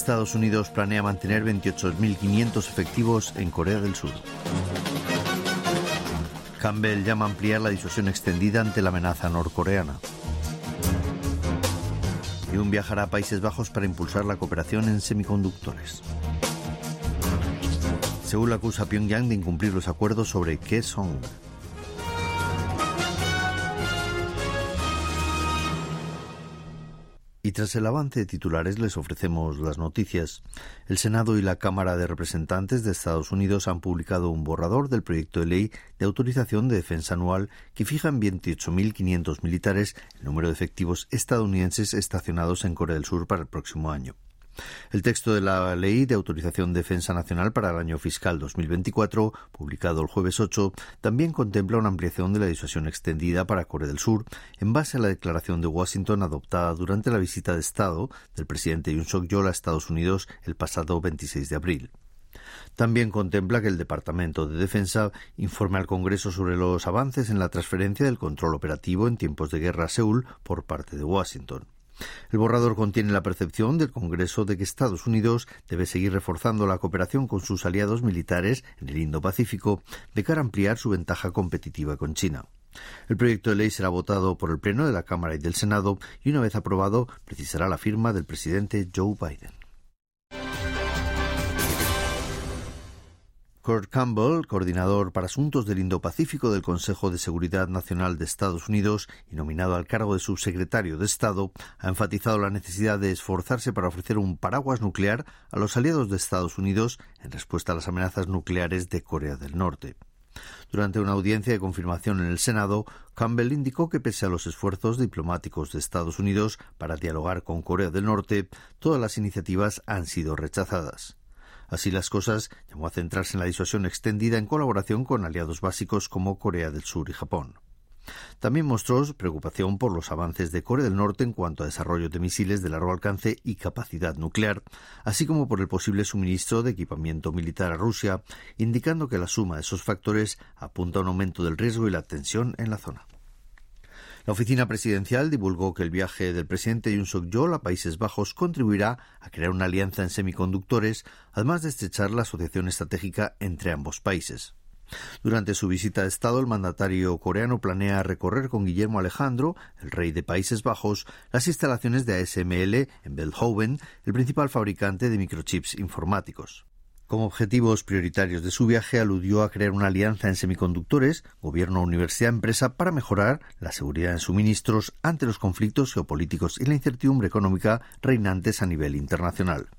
Estados Unidos planea mantener 28.500 efectivos en Corea del Sur. Campbell llama a ampliar la disuasión extendida ante la amenaza norcoreana. Y un viajará a Países Bajos para impulsar la cooperación en semiconductores. Seúl acusa a Pyongyang de incumplir los acuerdos sobre Kaesong. Y tras el avance de titulares les ofrecemos las noticias. El Senado y la Cámara de Representantes de Estados Unidos han publicado un borrador del proyecto de ley de autorización de defensa anual que fija en 28.500 militares el número de efectivos estadounidenses estacionados en Corea del Sur para el próximo año. El texto de la Ley de Autorización de Defensa Nacional para el año fiscal 2024, publicado el jueves 8, también contempla una ampliación de la disuasión extendida para Corea del Sur en base a la declaración de Washington adoptada durante la visita de Estado del presidente Yoon Suk-yeol a Estados Unidos el pasado 26 de abril. También contempla que el Departamento de Defensa informe al Congreso sobre los avances en la transferencia del control operativo en tiempos de guerra a Seúl por parte de Washington. El borrador contiene la percepción del Congreso de que Estados Unidos debe seguir reforzando la cooperación con sus aliados militares en el Indo-Pacífico de cara a ampliar su ventaja competitiva con China. El proyecto de ley será votado por el Pleno de la Cámara y del Senado y una vez aprobado precisará la firma del presidente Joe Biden. Kurt Campbell, coordinador para asuntos del Indo-Pacífico del Consejo de Seguridad Nacional de Estados Unidos y nominado al cargo de subsecretario de Estado, ha enfatizado la necesidad de esforzarse para ofrecer un paraguas nuclear a los aliados de Estados Unidos en respuesta a las amenazas nucleares de Corea del Norte. Durante una audiencia de confirmación en el Senado, Campbell indicó que pese a los esfuerzos diplomáticos de Estados Unidos para dialogar con Corea del Norte, todas las iniciativas han sido rechazadas. Así las cosas, llamó a centrarse en la disuasión extendida en colaboración con aliados básicos como Corea del Sur y Japón. También mostró preocupación por los avances de Corea del Norte en cuanto a desarrollo de misiles de largo alcance y capacidad nuclear, así como por el posible suministro de equipamiento militar a Rusia, indicando que la suma de esos factores apunta a un aumento del riesgo y la tensión en la zona. La oficina presidencial divulgó que el viaje del presidente Yoon Suk-yeol a Países Bajos contribuirá a crear una alianza en semiconductores, además de estrechar la asociación estratégica entre ambos países. Durante su visita de Estado, el mandatario coreano planea recorrer con Guillermo Alejandro, el rey de Países Bajos, las instalaciones de ASML en Belhoven, el principal fabricante de microchips informáticos. Como objetivos prioritarios de su viaje aludió a crear una alianza en semiconductores, gobierno, universidad, empresa para mejorar la seguridad en suministros ante los conflictos geopolíticos y la incertidumbre económica reinantes a nivel internacional.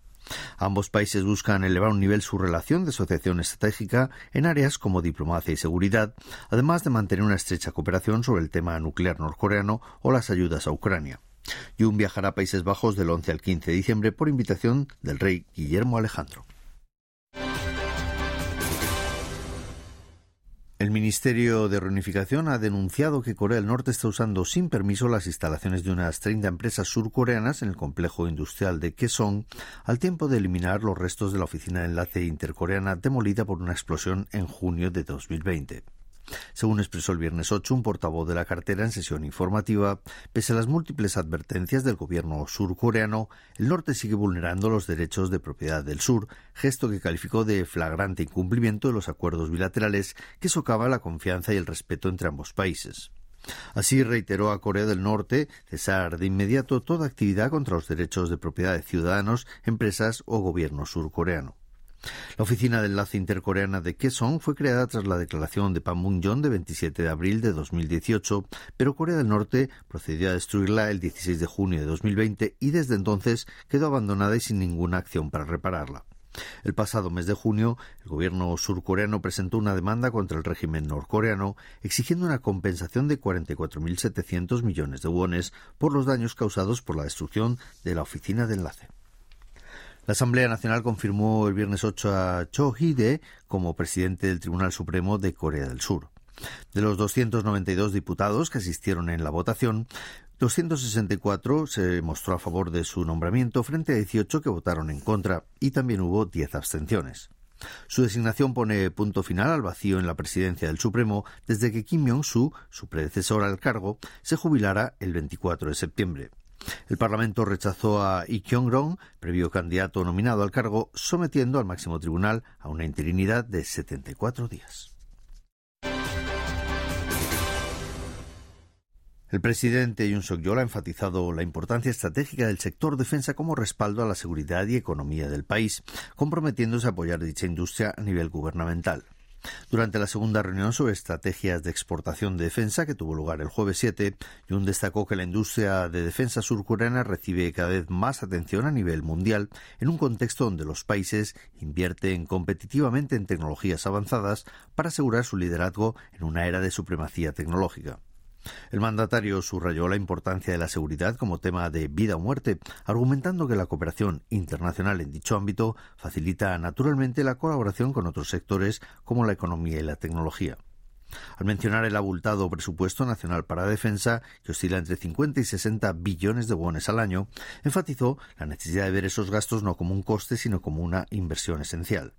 Ambos países buscan elevar un nivel su relación de asociación estratégica en áreas como diplomacia y seguridad, además de mantener una estrecha cooperación sobre el tema nuclear norcoreano o las ayudas a Ucrania. Jun viajará a Países Bajos del 11 al 15 de diciembre por invitación del rey Guillermo Alejandro. El Ministerio de Reunificación ha denunciado que Corea del Norte está usando sin permiso las instalaciones de unas 30 empresas surcoreanas en el complejo industrial de Kaesong, al tiempo de eliminar los restos de la oficina de enlace intercoreana demolida por una explosión en junio de 2020. Según expresó el viernes 8 un portavoz de la cartera en sesión informativa, pese a las múltiples advertencias del gobierno surcoreano, el norte sigue vulnerando los derechos de propiedad del sur, gesto que calificó de flagrante incumplimiento de los acuerdos bilaterales que socava la confianza y el respeto entre ambos países. Así reiteró a Corea del Norte cesar de inmediato toda actividad contra los derechos de propiedad de ciudadanos, empresas o gobierno surcoreano. La oficina de enlace intercoreana de Kaesong fue creada tras la declaración de Panmunjom de 27 de abril de 2018, pero Corea del Norte procedió a destruirla el 16 de junio de 2020 y desde entonces quedó abandonada y sin ninguna acción para repararla. El pasado mes de junio, el gobierno surcoreano presentó una demanda contra el régimen norcoreano exigiendo una compensación de 44.700 millones de wones por los daños causados por la destrucción de la oficina de enlace. La Asamblea Nacional confirmó el viernes 8 a Cho Hide como presidente del Tribunal Supremo de Corea del Sur. De los 292 diputados que asistieron en la votación, 264 se mostró a favor de su nombramiento frente a 18 que votaron en contra y también hubo 10 abstenciones. Su designación pone punto final al vacío en la presidencia del Supremo desde que Kim Jong-su, su predecesor al cargo, se jubilara el 24 de septiembre. El Parlamento rechazó a Lee Kyung-rong, previo candidato nominado al cargo, sometiendo al máximo tribunal a una interinidad de 74 días. El presidente Yoon Suk-yeol ha enfatizado la importancia estratégica del sector defensa como respaldo a la seguridad y economía del país, comprometiéndose a apoyar dicha industria a nivel gubernamental. Durante la segunda reunión sobre estrategias de exportación de defensa que tuvo lugar el jueves 7, Yoon destacó que la industria de defensa surcoreana recibe cada vez más atención a nivel mundial en un contexto donde los países invierten competitivamente en tecnologías avanzadas para asegurar su liderazgo en una era de supremacía tecnológica. El mandatario subrayó la importancia de la seguridad como tema de vida o muerte, argumentando que la cooperación internacional en dicho ámbito facilita naturalmente la colaboración con otros sectores como la economía y la tecnología. Al mencionar el abultado presupuesto nacional para defensa, que oscila entre 50 y 60 billones de wones al año, enfatizó la necesidad de ver esos gastos no como un coste, sino como una inversión esencial.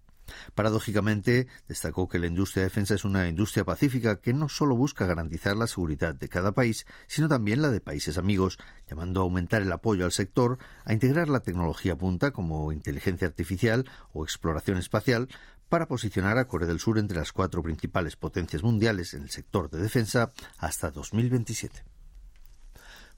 Paradójicamente, destacó que la industria de defensa es una industria pacífica que no solo busca garantizar la seguridad de cada país, sino también la de países amigos, llamando a aumentar el apoyo al sector, a integrar la tecnología punta como inteligencia artificial o exploración espacial para posicionar a Corea del Sur entre las cuatro principales potencias mundiales en el sector de defensa hasta 2027.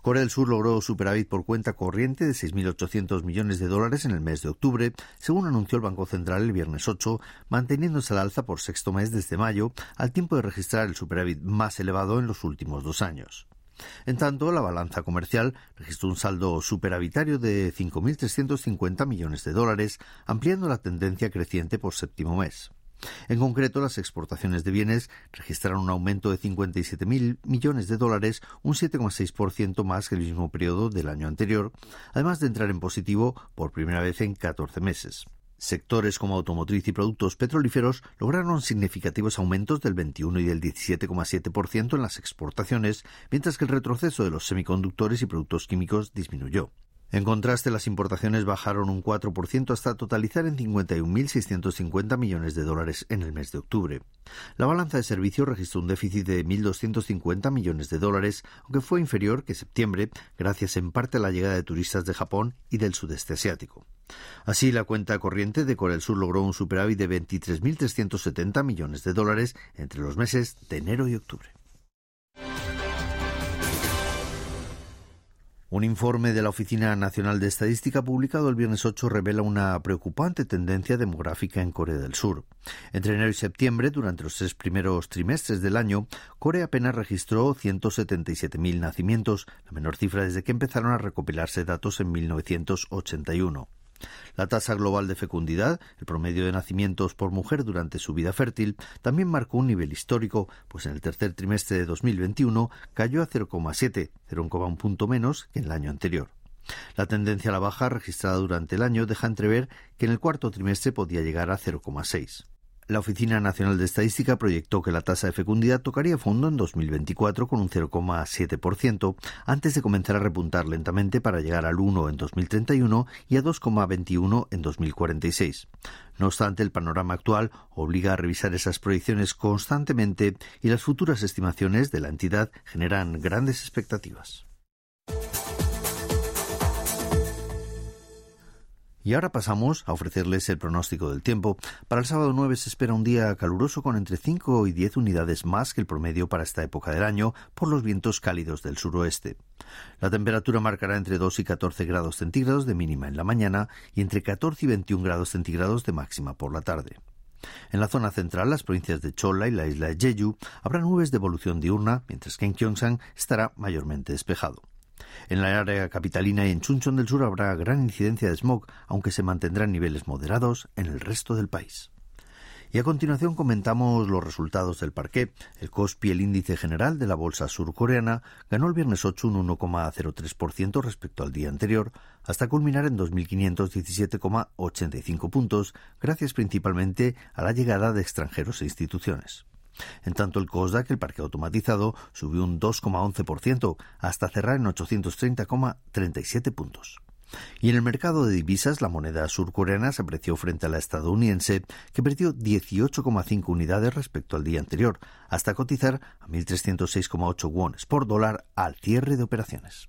Corea del Sur logró superávit por cuenta corriente de 6.800 millones de dólares en el mes de octubre, según anunció el Banco Central el viernes 8, manteniéndose al alza por sexto mes desde mayo, al tiempo de registrar el superávit más elevado en los últimos dos años. En tanto, la balanza comercial registró un saldo superavitario de 5.350 millones de dólares, ampliando la tendencia creciente por séptimo mes. En concreto, las exportaciones de bienes registraron un aumento de 57.000 millones de dólares, un 7,6% más que el mismo periodo del año anterior, además de entrar en positivo por primera vez en 14 meses. Sectores como automotriz y productos petrolíferos lograron significativos aumentos del 21 y del 17,7% en las exportaciones, mientras que el retroceso de los semiconductores y productos químicos disminuyó. En contraste, las importaciones bajaron un 4% hasta totalizar en 51.650 millones de dólares en el mes de octubre. La balanza de servicios registró un déficit de 1.250 millones de dólares, aunque fue inferior que septiembre, gracias en parte a la llegada de turistas de Japón y del sudeste asiático. Así, la cuenta corriente de Corea del Sur logró un superávit de 23.370 millones de dólares entre los meses de enero y octubre. Un informe de la Oficina Nacional de Estadística publicado el viernes 8 revela una preocupante tendencia demográfica en Corea del Sur. Entre enero y septiembre, durante los tres primeros trimestres del año, Corea apenas registró 177.000 nacimientos, la menor cifra desde que empezaron a recopilarse datos en 1981. La tasa global de fecundidad, el promedio de nacimientos por mujer durante su vida fértil, también marcó un nivel histórico, pues en el tercer trimestre de 2021 cayó a 0,7, 0,1 punto menos que en el año anterior. La tendencia a la baja registrada durante el año deja entrever que en el cuarto trimestre podía llegar a 0,6. La Oficina Nacional de Estadística proyectó que la tasa de fecundidad tocaría fondo en 2024 con un 0,7%, antes de comenzar a repuntar lentamente para llegar al 1 en 2031 y a 2,21 en 2046. No obstante, el panorama actual obliga a revisar esas proyecciones constantemente y las futuras estimaciones de la entidad generan grandes expectativas. Y ahora pasamos a ofrecerles el pronóstico del tiempo. Para el sábado 9 se espera un día caluroso con entre 5 y 10 unidades más que el promedio para esta época del año por los vientos cálidos del suroeste. La temperatura marcará entre 2 y 14 grados centígrados de mínima en la mañana y entre 14 y 21 grados centígrados de máxima por la tarde. En la zona central, las provincias de Chola y la isla de Jeju, habrá nubes de evolución diurna, mientras que en Gyeongsang estará mayormente despejado. En la área capitalina y en Chuncheon del Sur habrá gran incidencia de smog, aunque se mantendrán niveles moderados en el resto del país. Y a continuación comentamos los resultados del parqué. El KOSPI, el índice general de la bolsa surcoreana, ganó el viernes 8 un 1,03% respecto al día anterior, hasta culminar en 2.517,85 puntos, gracias principalmente a la llegada de extranjeros e instituciones. En tanto, el COSDAC, el parque automatizado, subió un 2,11% hasta cerrar en 830,37 puntos. Y en el mercado de divisas, la moneda surcoreana se apreció frente a la estadounidense, que perdió 18,5 unidades respecto al día anterior, hasta cotizar a 1.306,8 wones por dólar al cierre de operaciones.